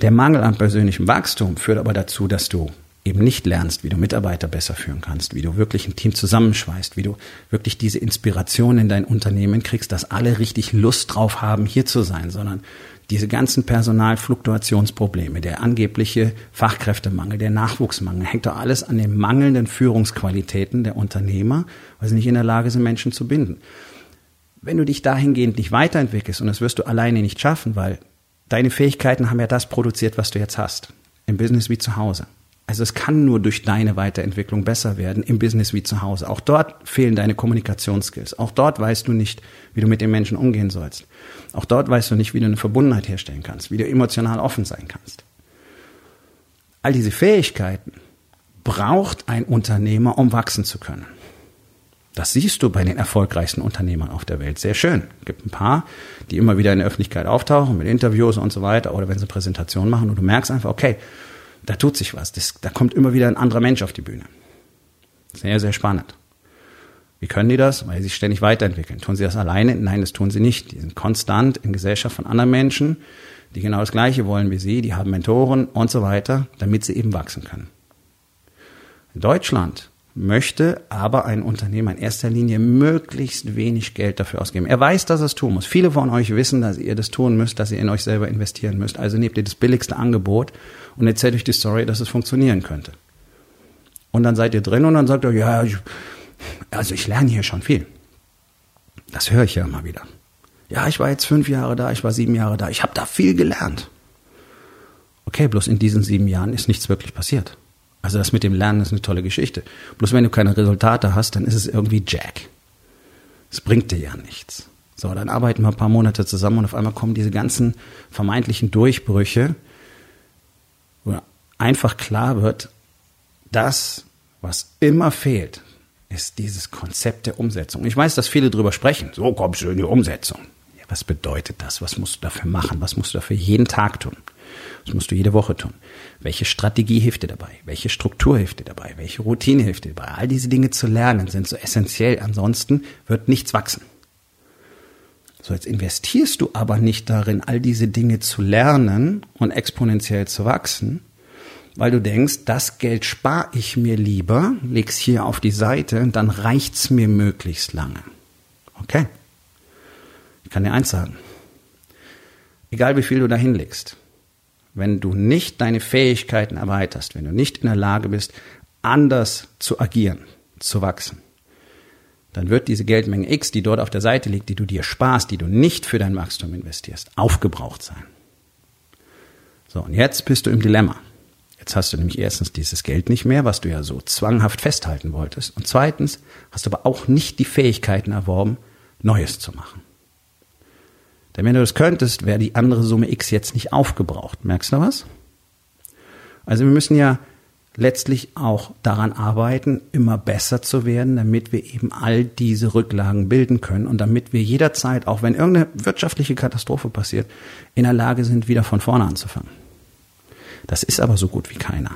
Der Mangel an persönlichem Wachstum führt aber dazu, dass du eben nicht lernst, wie du Mitarbeiter besser führen kannst, wie du wirklich ein Team zusammenschweißt, wie du wirklich diese Inspiration in dein Unternehmen kriegst, dass alle richtig Lust drauf haben, hier zu sein, sondern diese ganzen Personalfluktuationsprobleme, der angebliche Fachkräftemangel, der Nachwuchsmangel, hängt doch alles an den mangelnden Führungsqualitäten der Unternehmer, weil sie nicht in der Lage sind, Menschen zu binden. Wenn du dich dahingehend nicht weiterentwickelst, und das wirst du alleine nicht schaffen, weil deine Fähigkeiten haben ja das produziert, was du jetzt hast, im Business wie zu Hause. Also es kann nur durch deine Weiterentwicklung besser werden im Business wie zu Hause. Auch dort fehlen deine Kommunikationsskills. Auch dort weißt du nicht, wie du mit den Menschen umgehen sollst. Auch dort weißt du nicht, wie du eine Verbundenheit herstellen kannst, wie du emotional offen sein kannst. All diese Fähigkeiten braucht ein Unternehmer, um wachsen zu können. Das siehst du bei den erfolgreichsten Unternehmern auf der Welt sehr schön. Es gibt ein paar, die immer wieder in der Öffentlichkeit auftauchen mit Interviews und so weiter oder wenn sie Präsentationen machen und du merkst einfach, okay, da tut sich was. Das, da kommt immer wieder ein anderer Mensch auf die Bühne. Sehr, sehr spannend. Wie können die das? Weil sie sich ständig weiterentwickeln. Tun sie das alleine? Nein, das tun sie nicht. Die sind konstant in Gesellschaft von anderen Menschen, die genau das Gleiche wollen wie sie, die haben Mentoren und so weiter, damit sie eben wachsen können. Deutschland möchte aber ein Unternehmer in erster Linie möglichst wenig Geld dafür ausgeben. Er weiß, dass er es tun muss. Viele von euch wissen, dass ihr das tun müsst, dass ihr in euch selber investieren müsst. Also nehmt ihr das billigste Angebot und erzählt euch die Story, dass es funktionieren könnte. Und dann seid ihr drin und dann sagt ihr, ja, ich, also ich lerne hier schon viel. Das höre ich ja immer wieder. Ja, ich war jetzt fünf Jahre da, ich war sieben Jahre da, ich habe da viel gelernt. Okay, bloß in diesen sieben Jahren ist nichts wirklich passiert. Also das mit dem Lernen ist eine tolle Geschichte. Bloß wenn du keine Resultate hast, dann ist es irgendwie Jack. Es bringt dir ja nichts. So, dann arbeiten wir ein paar Monate zusammen und auf einmal kommen diese ganzen vermeintlichen Durchbrüche, einfach klar wird, das, was immer fehlt, ist dieses Konzept der Umsetzung. Ich weiß, dass viele drüber sprechen. So kommst du in die Umsetzung. Ja, was bedeutet das? Was musst du dafür machen? Was musst du dafür jeden Tag tun? Was musst du jede Woche tun? Welche Strategie hilft dir dabei? Welche Struktur hilft dir dabei? Welche Routine hilft dir dabei? All diese Dinge zu lernen sind so essentiell. Ansonsten wird nichts wachsen. So, jetzt investierst du aber nicht darin, all diese Dinge zu lernen und exponentiell zu wachsen, weil du denkst, das Geld spare ich mir lieber, leg's hier auf die Seite, dann reicht's mir möglichst lange. Okay? Ich kann dir eins sagen. Egal wie viel du da hinlegst, wenn du nicht deine Fähigkeiten erweiterst, wenn du nicht in der Lage bist, anders zu agieren, zu wachsen, dann wird diese Geldmenge X, die dort auf der Seite liegt, die du dir sparst, die du nicht für dein Wachstum investierst, aufgebraucht sein. So, und jetzt bist du im Dilemma. Jetzt hast du nämlich erstens dieses Geld nicht mehr, was du ja so zwanghaft festhalten wolltest. Und zweitens hast du aber auch nicht die Fähigkeiten erworben, Neues zu machen. Denn wenn du das könntest, wäre die andere Summe X jetzt nicht aufgebraucht. Merkst du was? Also wir müssen ja letztlich auch daran arbeiten, immer besser zu werden, damit wir eben all diese Rücklagen bilden können und damit wir jederzeit, auch wenn irgendeine wirtschaftliche Katastrophe passiert, in der Lage sind, wieder von vorne anzufangen. Das ist aber so gut wie keiner.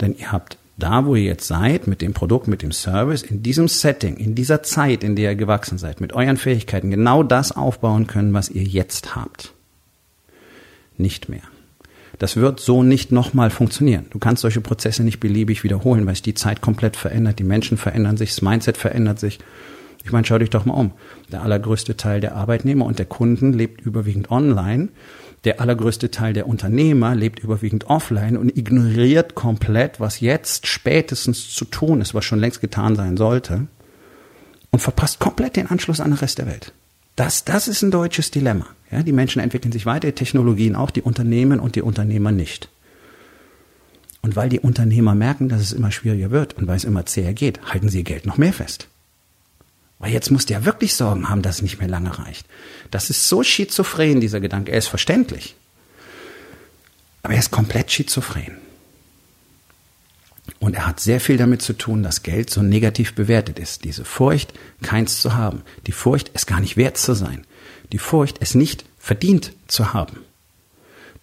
Denn ihr habt da, wo ihr jetzt seid, mit dem Produkt, mit dem Service, in diesem Setting, in dieser Zeit, in der ihr gewachsen seid, mit euren Fähigkeiten genau das aufbauen können, was ihr jetzt habt. Nicht mehr. Das wird so nicht nochmal funktionieren. Du kannst solche Prozesse nicht beliebig wiederholen, weil sich die Zeit komplett verändert, die Menschen verändern sich, das Mindset verändert sich. Ich meine, schau dich doch mal um. Der allergrößte Teil der Arbeitnehmer und der Kunden lebt überwiegend online. Der allergrößte Teil der Unternehmer lebt überwiegend offline und ignoriert komplett, was jetzt spätestens zu tun ist, was schon längst getan sein sollte, und verpasst komplett den Anschluss an den Rest der Welt. Das, das ist ein deutsches Dilemma. Ja, die Menschen entwickeln sich weiter, die Technologien auch, die Unternehmen und die Unternehmer nicht. Und weil die Unternehmer merken, dass es immer schwieriger wird und weil es immer zäher geht, halten sie ihr Geld noch mehr fest. Weil jetzt musst du ja wirklich Sorgen haben, dass es nicht mehr lange reicht. Das ist so schizophren, dieser Gedanke. Er ist verständlich. Aber er ist komplett schizophren. Und er hat sehr viel damit zu tun, dass Geld so negativ bewertet ist. Diese Furcht, keins zu haben. Die Furcht, es gar nicht wert zu sein. Die Furcht, es nicht verdient zu haben.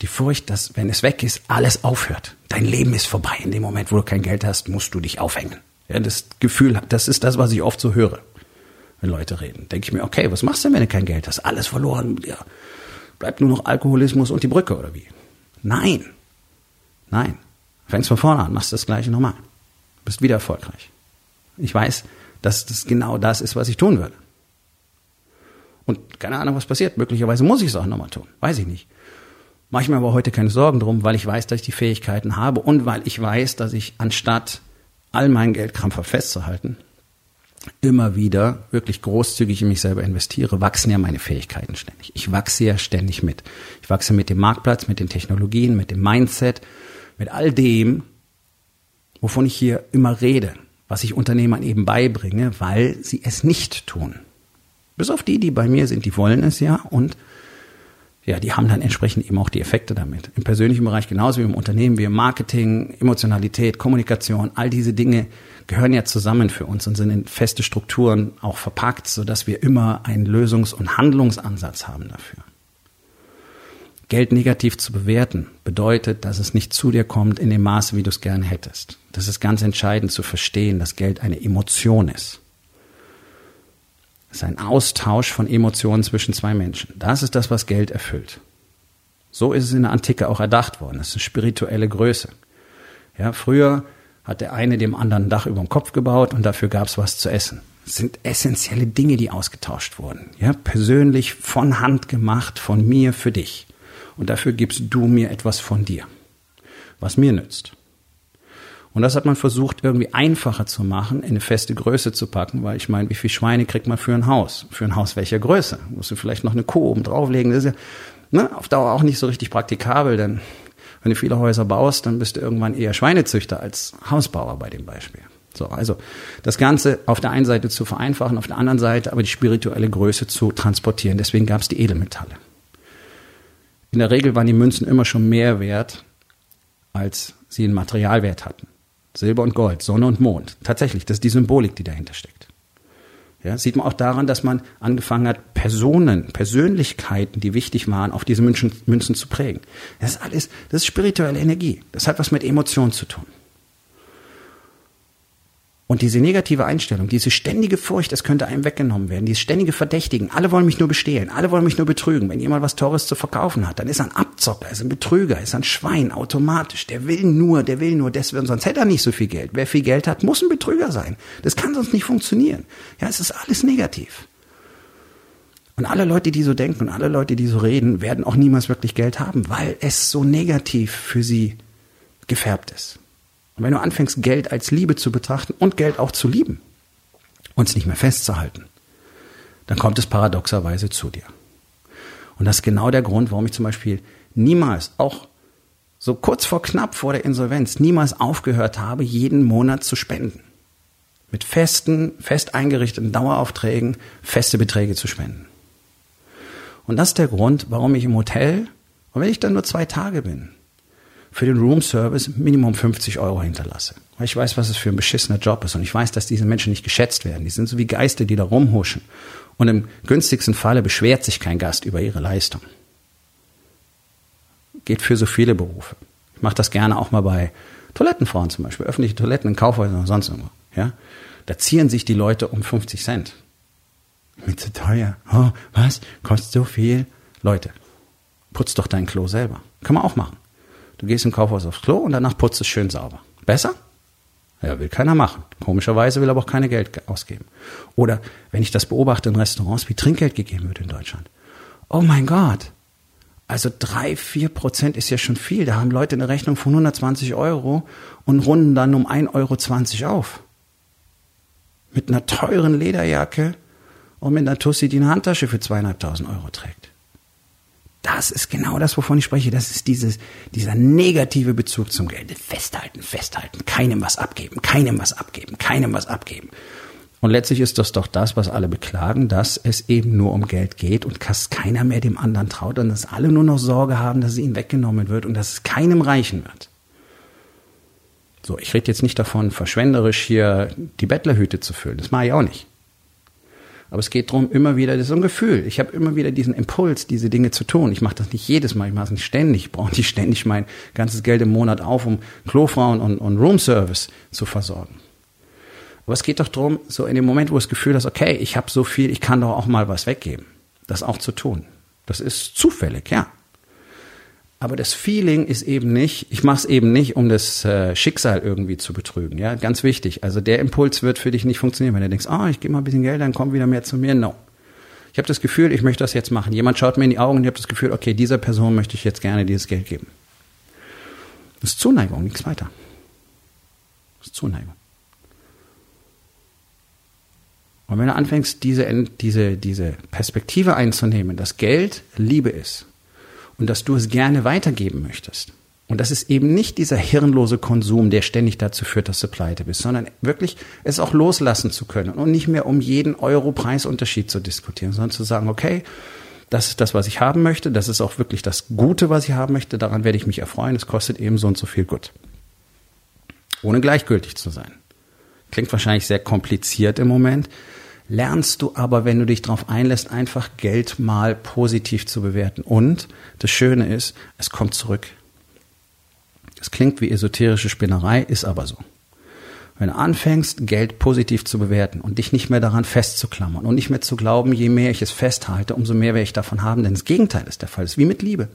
Die Furcht, dass, wenn es weg ist, alles aufhört. Dein Leben ist vorbei. In dem Moment, wo du kein Geld hast, musst du dich aufhängen. Ja, das Gefühl, das ist das, was ich oft so höre, wenn Leute reden. Denke ich mir, okay, was machst du denn, wenn du kein Geld hast? Alles verloren. Ja, bleibt nur noch Alkoholismus und die Brücke oder wie? Nein. Nein. Fängst von vorne an, machst das gleiche nochmal. Bist wieder erfolgreich. Ich weiß, dass das genau das ist, was ich tun würde. Und keine Ahnung, was passiert. Möglicherweise muss ich es auch nochmal tun. Weiß ich nicht. Mache ich mir aber heute keine Sorgen drum, weil ich weiß, dass ich die Fähigkeiten habe und weil ich weiß, dass ich anstatt all mein Geld krampfhaft festzuhalten, immer wieder wirklich großzügig in mich selber investiere, wachsen ja meine Fähigkeiten ständig. Ich wachse ja ständig mit. Ich wachse mit dem Marktplatz, mit den Technologien, mit dem Mindset, mit all dem, wovon ich hier immer rede, was ich Unternehmern eben beibringe, weil sie es nicht tun. Bis auf die, die bei mir sind, die wollen es ja und ja, die haben dann entsprechend eben auch die Effekte damit. Im persönlichen Bereich genauso wie im Unternehmen, wie im Marketing, Emotionalität, Kommunikation, all diese Dinge gehören ja zusammen für uns und sind in feste Strukturen auch verpackt, sodass wir immer einen Lösungs- und Handlungsansatz haben dafür. Geld negativ zu bewerten bedeutet, dass es nicht zu dir kommt in dem Maße, wie du es gerne hättest. Das ist ganz entscheidend zu verstehen, dass Geld eine Emotion ist. Es ist ein Austausch von Emotionen zwischen zwei Menschen. Das ist das, was Geld erfüllt. So ist es in der Antike auch erdacht worden. Das ist eine spirituelle Größe. Ja, früher hat der eine dem anderen ein Dach über dem Kopf gebaut und dafür gab es was zu essen. Es sind essentielle Dinge, die ausgetauscht wurden. Ja, persönlich von Hand gemacht, von mir für dich und dafür gibst du mir etwas von dir, was mir nützt. Und das hat man versucht, irgendwie einfacher zu machen, in eine feste Größe zu packen, weil ich meine, wie viel Schweine kriegt man für ein Haus? Für ein Haus welcher Größe? Musst du vielleicht noch eine Kuh oben drauflegen? Das ist ja ne, auf Dauer auch nicht so richtig praktikabel, denn wenn du viele Häuser baust, dann bist du irgendwann eher Schweinezüchter als Hausbauer bei dem Beispiel. So, also das Ganze auf der einen Seite zu vereinfachen, auf der anderen Seite aber die spirituelle Größe zu transportieren. Deswegen gab es die Edelmetalle. In der Regel waren die Münzen immer schon mehr wert, als sie einen Materialwert hatten. Silber und Gold, Sonne und Mond. Tatsächlich, das ist die Symbolik, die dahinter steckt. Ja, sieht man auch daran, dass man angefangen hat, Personen, Persönlichkeiten, die wichtig waren, auf diese Münzen, Münzen zu prägen. Das ist alles, das ist spirituelle Energie. Das hat was mit Emotionen zu tun. Und diese negative Einstellung, diese ständige Furcht, es könnte einem weggenommen werden, dieses ständige Verdächtigen, alle wollen mich nur bestehlen, alle wollen mich nur betrügen. Wenn jemand was Teures zu verkaufen hat, dann ist er ein Abzocker, ist ein Betrüger, ist ein Schwein, automatisch. Der will nur, der will nur deswegen, sonst hätte er nicht so viel Geld. Wer viel Geld hat, muss ein Betrüger sein. Das kann sonst nicht funktionieren. Ja, es ist alles negativ. Und alle Leute, die so denken und alle Leute, die so reden, werden auch niemals wirklich Geld haben, weil es so negativ für sie gefärbt ist. Und wenn du anfängst, Geld als Liebe zu betrachten und Geld auch zu lieben und es nicht mehr festzuhalten, dann kommt es paradoxerweise zu dir. Und das ist genau der Grund, warum ich zum Beispiel niemals, auch so kurz vor knapp vor der Insolvenz, niemals aufgehört habe, jeden Monat zu spenden. Mit festen, fest eingerichteten Daueraufträgen feste Beträge zu spenden. Und das ist der Grund, warum ich im Hotel, und wenn ich dann nur zwei Tage bin, für den Room Service Minimum 50 Euro hinterlasse. Weil ich weiß, was es für ein beschissener Job ist und ich weiß, dass diese Menschen nicht geschätzt werden. Die sind so wie Geister, die da rumhuschen. Und im günstigsten Falle beschwert sich kein Gast über ihre Leistung. Geht für so viele Berufe. Ich mache das gerne auch mal bei Toilettenfrauen zum Beispiel, öffentliche Toiletten in Kaufhäusern oder sonst irgendwo. Ja? Da zieren sich die Leute um 50 Cent. Mit zu teuer. Oh, was? Kostet so viel? Leute, putz doch dein Klo selber. Kann man auch machen. Du gehst im Kaufhaus aufs Klo und danach putzt es schön sauber. Besser? Ja, will keiner machen. Komischerweise will aber auch keine Geld ausgeben. Oder wenn ich das beobachte in Restaurants, wie Trinkgeld gegeben wird in Deutschland. Oh mein Gott. Also drei, vier Prozent ist ja schon viel. Da haben Leute eine Rechnung von 120 Euro und runden dann um 1,20 Euro auf. Mit einer teuren Lederjacke und mit einer Tussi, die eine Handtasche für zweieinhalbtausend Euro trägt. Das ist genau das, wovon ich spreche. Das ist dieses, dieser negative Bezug zum Geld. Festhalten, festhalten, keinem was abgeben, keinem was abgeben, keinem was abgeben. Und letztlich ist das doch das, was alle beklagen, dass es eben nur um Geld geht und dass keiner mehr dem anderen traut und dass alle nur noch Sorge haben, dass es ihnen weggenommen wird und dass es keinem reichen wird. So, ich rede jetzt nicht davon, verschwenderisch hier die Bettlerhüte zu füllen. Das mache ich auch nicht. Aber es geht darum, immer wieder, das ist so ein Gefühl. Ich habe immer wieder diesen Impuls, diese Dinge zu tun. Ich mache das nicht jedes Mal, ich mache es nicht ständig. Ich brauche nicht ständig mein ganzes Geld im Monat auf, um Klofrauen und, und Roomservice zu versorgen. Aber es geht doch darum, so in dem Moment, wo das Gefühl hast, okay, ich habe so viel, ich kann doch auch mal was weggeben, das auch zu tun. Das ist zufällig, ja. Aber das Feeling ist eben nicht, ich mache es eben nicht, um das äh, Schicksal irgendwie zu betrügen. Ja, ganz wichtig. Also der Impuls wird für dich nicht funktionieren, wenn du denkst, ah, oh, ich gebe mal ein bisschen Geld, dann kommt wieder mehr zu mir. No. Ich habe das Gefühl, ich möchte das jetzt machen. Jemand schaut mir in die Augen und ich habe das Gefühl, okay, dieser Person möchte ich jetzt gerne dieses Geld geben. Das ist Zuneigung, nichts weiter. Das ist Zuneigung. Und wenn du anfängst, diese, diese, diese Perspektive einzunehmen, dass Geld Liebe ist, und dass du es gerne weitergeben möchtest. Und das ist eben nicht dieser hirnlose Konsum, der ständig dazu führt, dass du pleite bist, sondern wirklich es auch loslassen zu können und nicht mehr um jeden Euro Preisunterschied zu diskutieren, sondern zu sagen, okay, das ist das, was ich haben möchte, das ist auch wirklich das Gute, was ich haben möchte, daran werde ich mich erfreuen, es kostet eben so und so viel gut. Ohne gleichgültig zu sein. Klingt wahrscheinlich sehr kompliziert im Moment, lernst du aber, wenn du dich darauf einlässt, einfach Geld mal positiv zu bewerten. Und das Schöne ist, es kommt zurück. Es klingt wie esoterische Spinnerei, ist aber so. Wenn du anfängst, Geld positiv zu bewerten und dich nicht mehr daran festzuklammern und nicht mehr zu glauben, je mehr ich es festhalte, umso mehr werde ich davon haben, denn das Gegenteil ist der Fall. Es ist wie mit Liebe.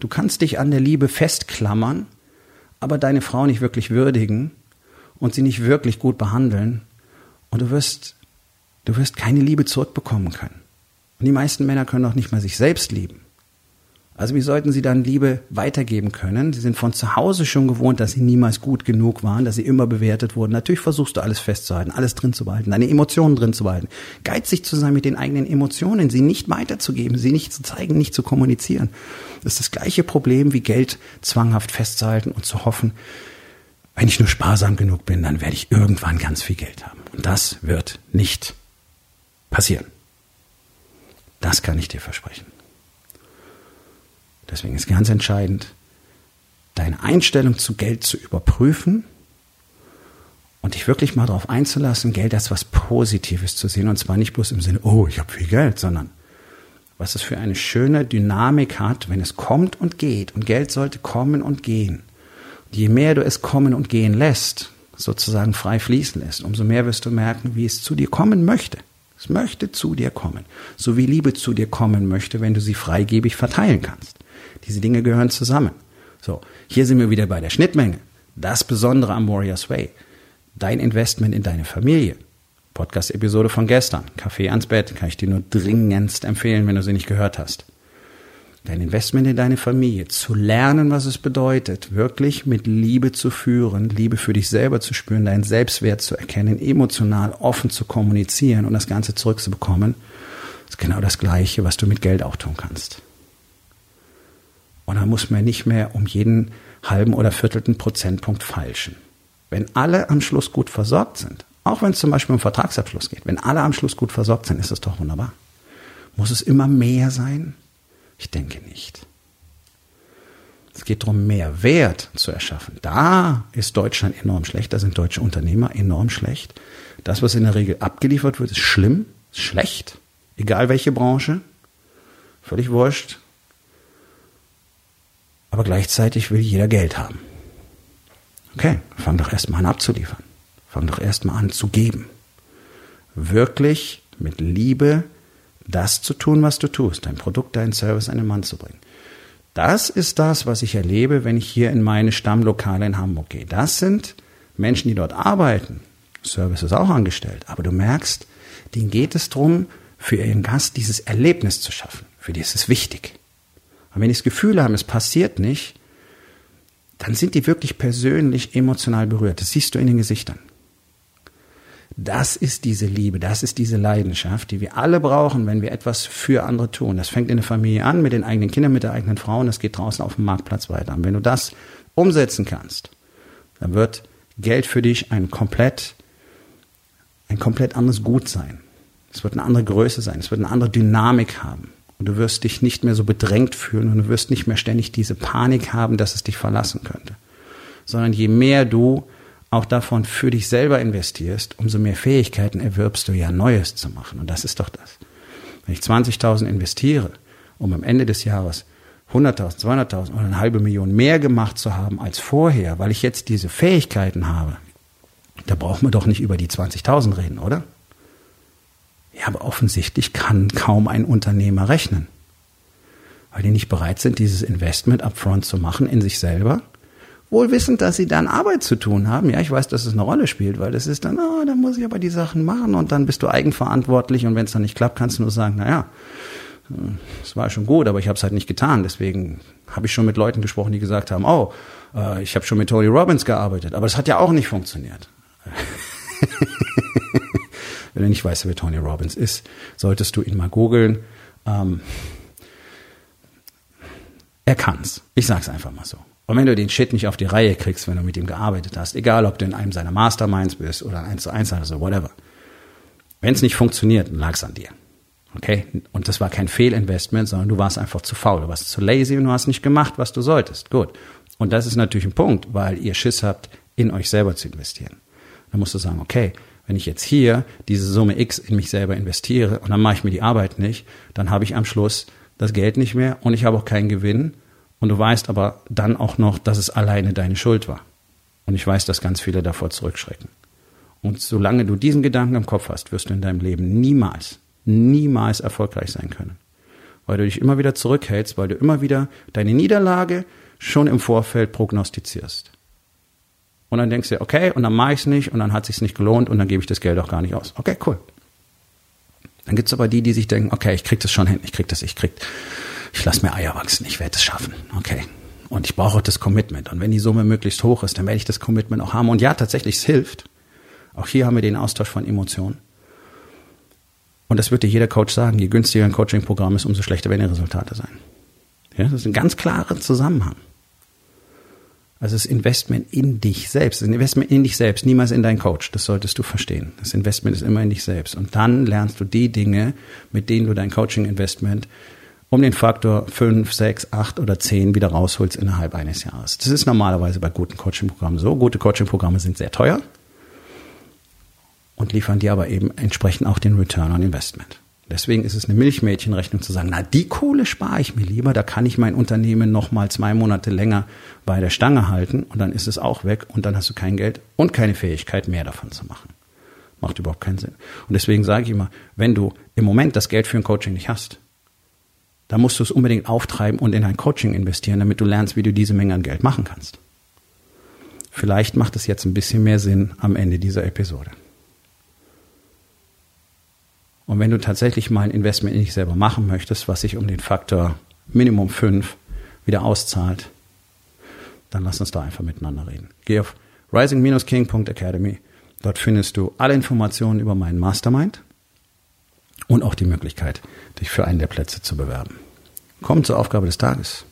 Du kannst dich an der Liebe festklammern, aber deine Frau nicht wirklich würdigen und sie nicht wirklich gut behandeln und du wirst Du wirst keine Liebe zurückbekommen können. Und die meisten Männer können auch nicht mal sich selbst lieben. Also wie sollten sie dann Liebe weitergeben können? Sie sind von zu Hause schon gewohnt, dass sie niemals gut genug waren, dass sie immer bewertet wurden. Natürlich versuchst du alles festzuhalten, alles drin zu behalten, deine Emotionen drin zu behalten. Geizig zu sein mit den eigenen Emotionen, sie nicht weiterzugeben, sie nicht zu zeigen, nicht zu kommunizieren. Das ist das gleiche Problem wie Geld zwanghaft festzuhalten und zu hoffen, wenn ich nur sparsam genug bin, dann werde ich irgendwann ganz viel Geld haben. Und das wird nicht passieren. Das kann ich dir versprechen. Deswegen ist ganz entscheidend, deine Einstellung zu Geld zu überprüfen und dich wirklich mal darauf einzulassen, Geld als was Positives zu sehen. Und zwar nicht bloß im Sinne, oh, ich habe viel Geld, sondern was es für eine schöne Dynamik hat, wenn es kommt und geht. Und Geld sollte kommen und gehen. Und je mehr du es kommen und gehen lässt, sozusagen frei fließen lässt, umso mehr wirst du merken, wie es zu dir kommen möchte. Es möchte zu dir kommen. So wie Liebe zu dir kommen möchte, wenn du sie freigebig verteilen kannst. Diese Dinge gehören zusammen. So, hier sind wir wieder bei der Schnittmenge. Das Besondere am Warriors Way. Dein Investment in deine Familie. Podcast-Episode von gestern. Kaffee ans Bett. Kann ich dir nur dringendst empfehlen, wenn du sie nicht gehört hast. Dein Investment in deine Familie. Zu lernen, was es bedeutet. Wirklich mit Liebe zu führen. Liebe für dich selber zu spüren. Deinen Selbstwert zu erkennen. Emotional offen zu kommunizieren und das Ganze zurückzubekommen. Ist genau das Gleiche, was du mit Geld auch tun kannst. Und dann muss man nicht mehr um jeden halben oder viertelten Prozentpunkt feilschen. Wenn alle am Schluss gut versorgt sind, auch wenn es zum Beispiel um Vertragsabschluss geht, wenn alle am Schluss gut versorgt sind, ist das doch wunderbar. Muss es immer mehr sein? Ich denke nicht. Es geht darum, mehr Wert zu erschaffen. Da ist Deutschland enorm schlecht, da sind deutsche Unternehmer enorm schlecht. Das, was in der Regel abgeliefert wird, ist schlimm, ist schlecht, egal welche Branche, völlig wurscht. Aber gleichzeitig will jeder Geld haben. Okay, fang doch erstmal an abzuliefern. Fang doch erstmal an zu geben. Wirklich mit Liebe das zu tun, was du tust, dein Produkt, dein Service an den Mann zu bringen. Das ist das, was ich erlebe, wenn ich hier in meine Stammlokale in Hamburg gehe. Das sind Menschen, die dort arbeiten. Service ist auch angestellt. Aber du merkst, denen geht es darum, für ihren Gast dieses Erlebnis zu schaffen. Für die ist es wichtig. Und wenn die das Gefühl haben, es passiert nicht, dann sind die wirklich persönlich emotional berührt. Das siehst du in den Gesichtern. Das ist diese Liebe, das ist diese Leidenschaft, die wir alle brauchen, wenn wir etwas für andere tun. Das fängt in der Familie an, mit den eigenen Kindern, mit der eigenen Frau und das geht draußen auf dem Marktplatz weiter. Und wenn du das umsetzen kannst, dann wird Geld für dich ein komplett, ein komplett anderes Gut sein. Es wird eine andere Größe sein, es wird eine andere Dynamik haben. Und du wirst dich nicht mehr so bedrängt fühlen und du wirst nicht mehr ständig diese Panik haben, dass es dich verlassen könnte. Sondern je mehr du auch davon für dich selber investierst, umso mehr Fähigkeiten erwirbst du ja Neues zu machen. Und das ist doch das. Wenn ich 20.000 investiere, um am Ende des Jahres 100.000, 200.000 oder eine halbe Million mehr gemacht zu haben als vorher, weil ich jetzt diese Fähigkeiten habe, da braucht man doch nicht über die 20.000 reden, oder? Ja, aber offensichtlich kann kaum ein Unternehmer rechnen, weil die nicht bereit sind, dieses Investment upfront zu machen in sich selber wohl wissend, dass sie dann Arbeit zu tun haben. Ja, ich weiß, dass es eine Rolle spielt, weil das ist dann, oh, dann muss ich aber die Sachen machen und dann bist du eigenverantwortlich und wenn es dann nicht klappt, kannst du nur sagen, naja, es war schon gut, aber ich habe es halt nicht getan. Deswegen habe ich schon mit Leuten gesprochen, die gesagt haben, oh, äh, ich habe schon mit Tony Robbins gearbeitet, aber es hat ja auch nicht funktioniert. Wenn du nicht weißt, wer Tony Robbins ist, solltest du ihn mal googeln. Ähm, er kann's. Ich sag's einfach mal so. Und wenn du den Shit nicht auf die Reihe kriegst, wenn du mit ihm gearbeitet hast, egal ob du in einem seiner Masterminds bist oder eins zu eins oder so, whatever. Wenn es nicht funktioniert, lag es an dir. Okay? Und das war kein Fehlinvestment, sondern du warst einfach zu faul, du warst zu lazy und du hast nicht gemacht, was du solltest. Gut. Und das ist natürlich ein Punkt, weil ihr Schiss habt, in euch selber zu investieren. Dann musst du sagen, okay, wenn ich jetzt hier diese Summe X in mich selber investiere und dann mache ich mir die Arbeit nicht, dann habe ich am Schluss das Geld nicht mehr und ich habe auch keinen Gewinn und du weißt aber dann auch noch, dass es alleine deine Schuld war. Und ich weiß, dass ganz viele davor zurückschrecken. Und solange du diesen Gedanken im Kopf hast, wirst du in deinem Leben niemals, niemals erfolgreich sein können. Weil du dich immer wieder zurückhältst, weil du immer wieder deine Niederlage schon im Vorfeld prognostizierst. Und dann denkst du, okay, und dann mache ich es nicht und dann hat es nicht gelohnt und dann gebe ich das Geld auch gar nicht aus. Okay, cool. Dann gibt's aber die, die sich denken, okay, ich krieg das schon hin, ich krieg das, ich krieg ich lasse mir Eier wachsen, ich werde es schaffen. Okay. Und ich brauche das Commitment. Und wenn die Summe möglichst hoch ist, dann werde ich das Commitment auch haben. Und ja, tatsächlich, es hilft. Auch hier haben wir den Austausch von Emotionen. Und das wird dir jeder Coach sagen. Je günstiger ein Coaching-Programm ist, umso schlechter werden die Resultate sein. Ja, das ist ein ganz klarer Zusammenhang. Also das Investment in dich selbst, das Investment in dich selbst, niemals in deinen Coach. Das solltest du verstehen. Das Investment ist immer in dich selbst. Und dann lernst du die Dinge, mit denen du dein Coaching-Investment um den Faktor 5, 6, 8 oder 10 wieder rausholst innerhalb eines Jahres. Das ist normalerweise bei guten Coaching-Programmen so. Gute Coaching-Programme sind sehr teuer. und liefern dir aber eben entsprechend auch den Return on Investment. Deswegen ist es eine Milchmädchenrechnung zu sagen, na, die Kohle spare ich mir lieber, da kann ich mein Unternehmen noch mal zwei Monate länger bei der Stange halten und dann ist es auch weg und dann hast du kein Geld und keine Fähigkeit mehr davon zu machen. Macht überhaupt keinen Sinn. Und deswegen sage ich immer, wenn du im Moment das Geld für ein Coaching nicht hast, dann musst du es unbedingt auftreiben und in ein Coaching investieren, damit du lernst, wie du diese Menge an Geld machen kannst. Vielleicht macht es jetzt ein bisschen mehr Sinn am Ende dieser Episode. Und wenn du tatsächlich mal ein Investment in dich selber machen möchtest, was sich um den Faktor Minimum 5 wieder auszahlt, dann lass uns da einfach miteinander reden. Geh auf rising-king.academy. Dort findest du alle Informationen über meinen Mastermind und auch die Möglichkeit, dich für einen der Plätze zu bewerben. Komm zur Aufgabe des Tages.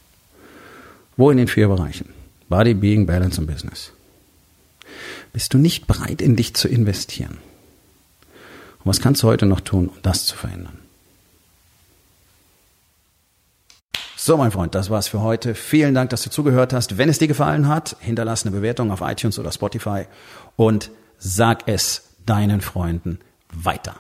Wo in den vier Bereichen? Body, Being, Balance und Business. Bist du nicht bereit, in dich zu investieren? Und was kannst du heute noch tun, um das zu verändern? So, mein Freund, das war's für heute. Vielen Dank, dass du zugehört hast. Wenn es dir gefallen hat, hinterlass eine Bewertung auf iTunes oder Spotify und sag es deinen Freunden weiter.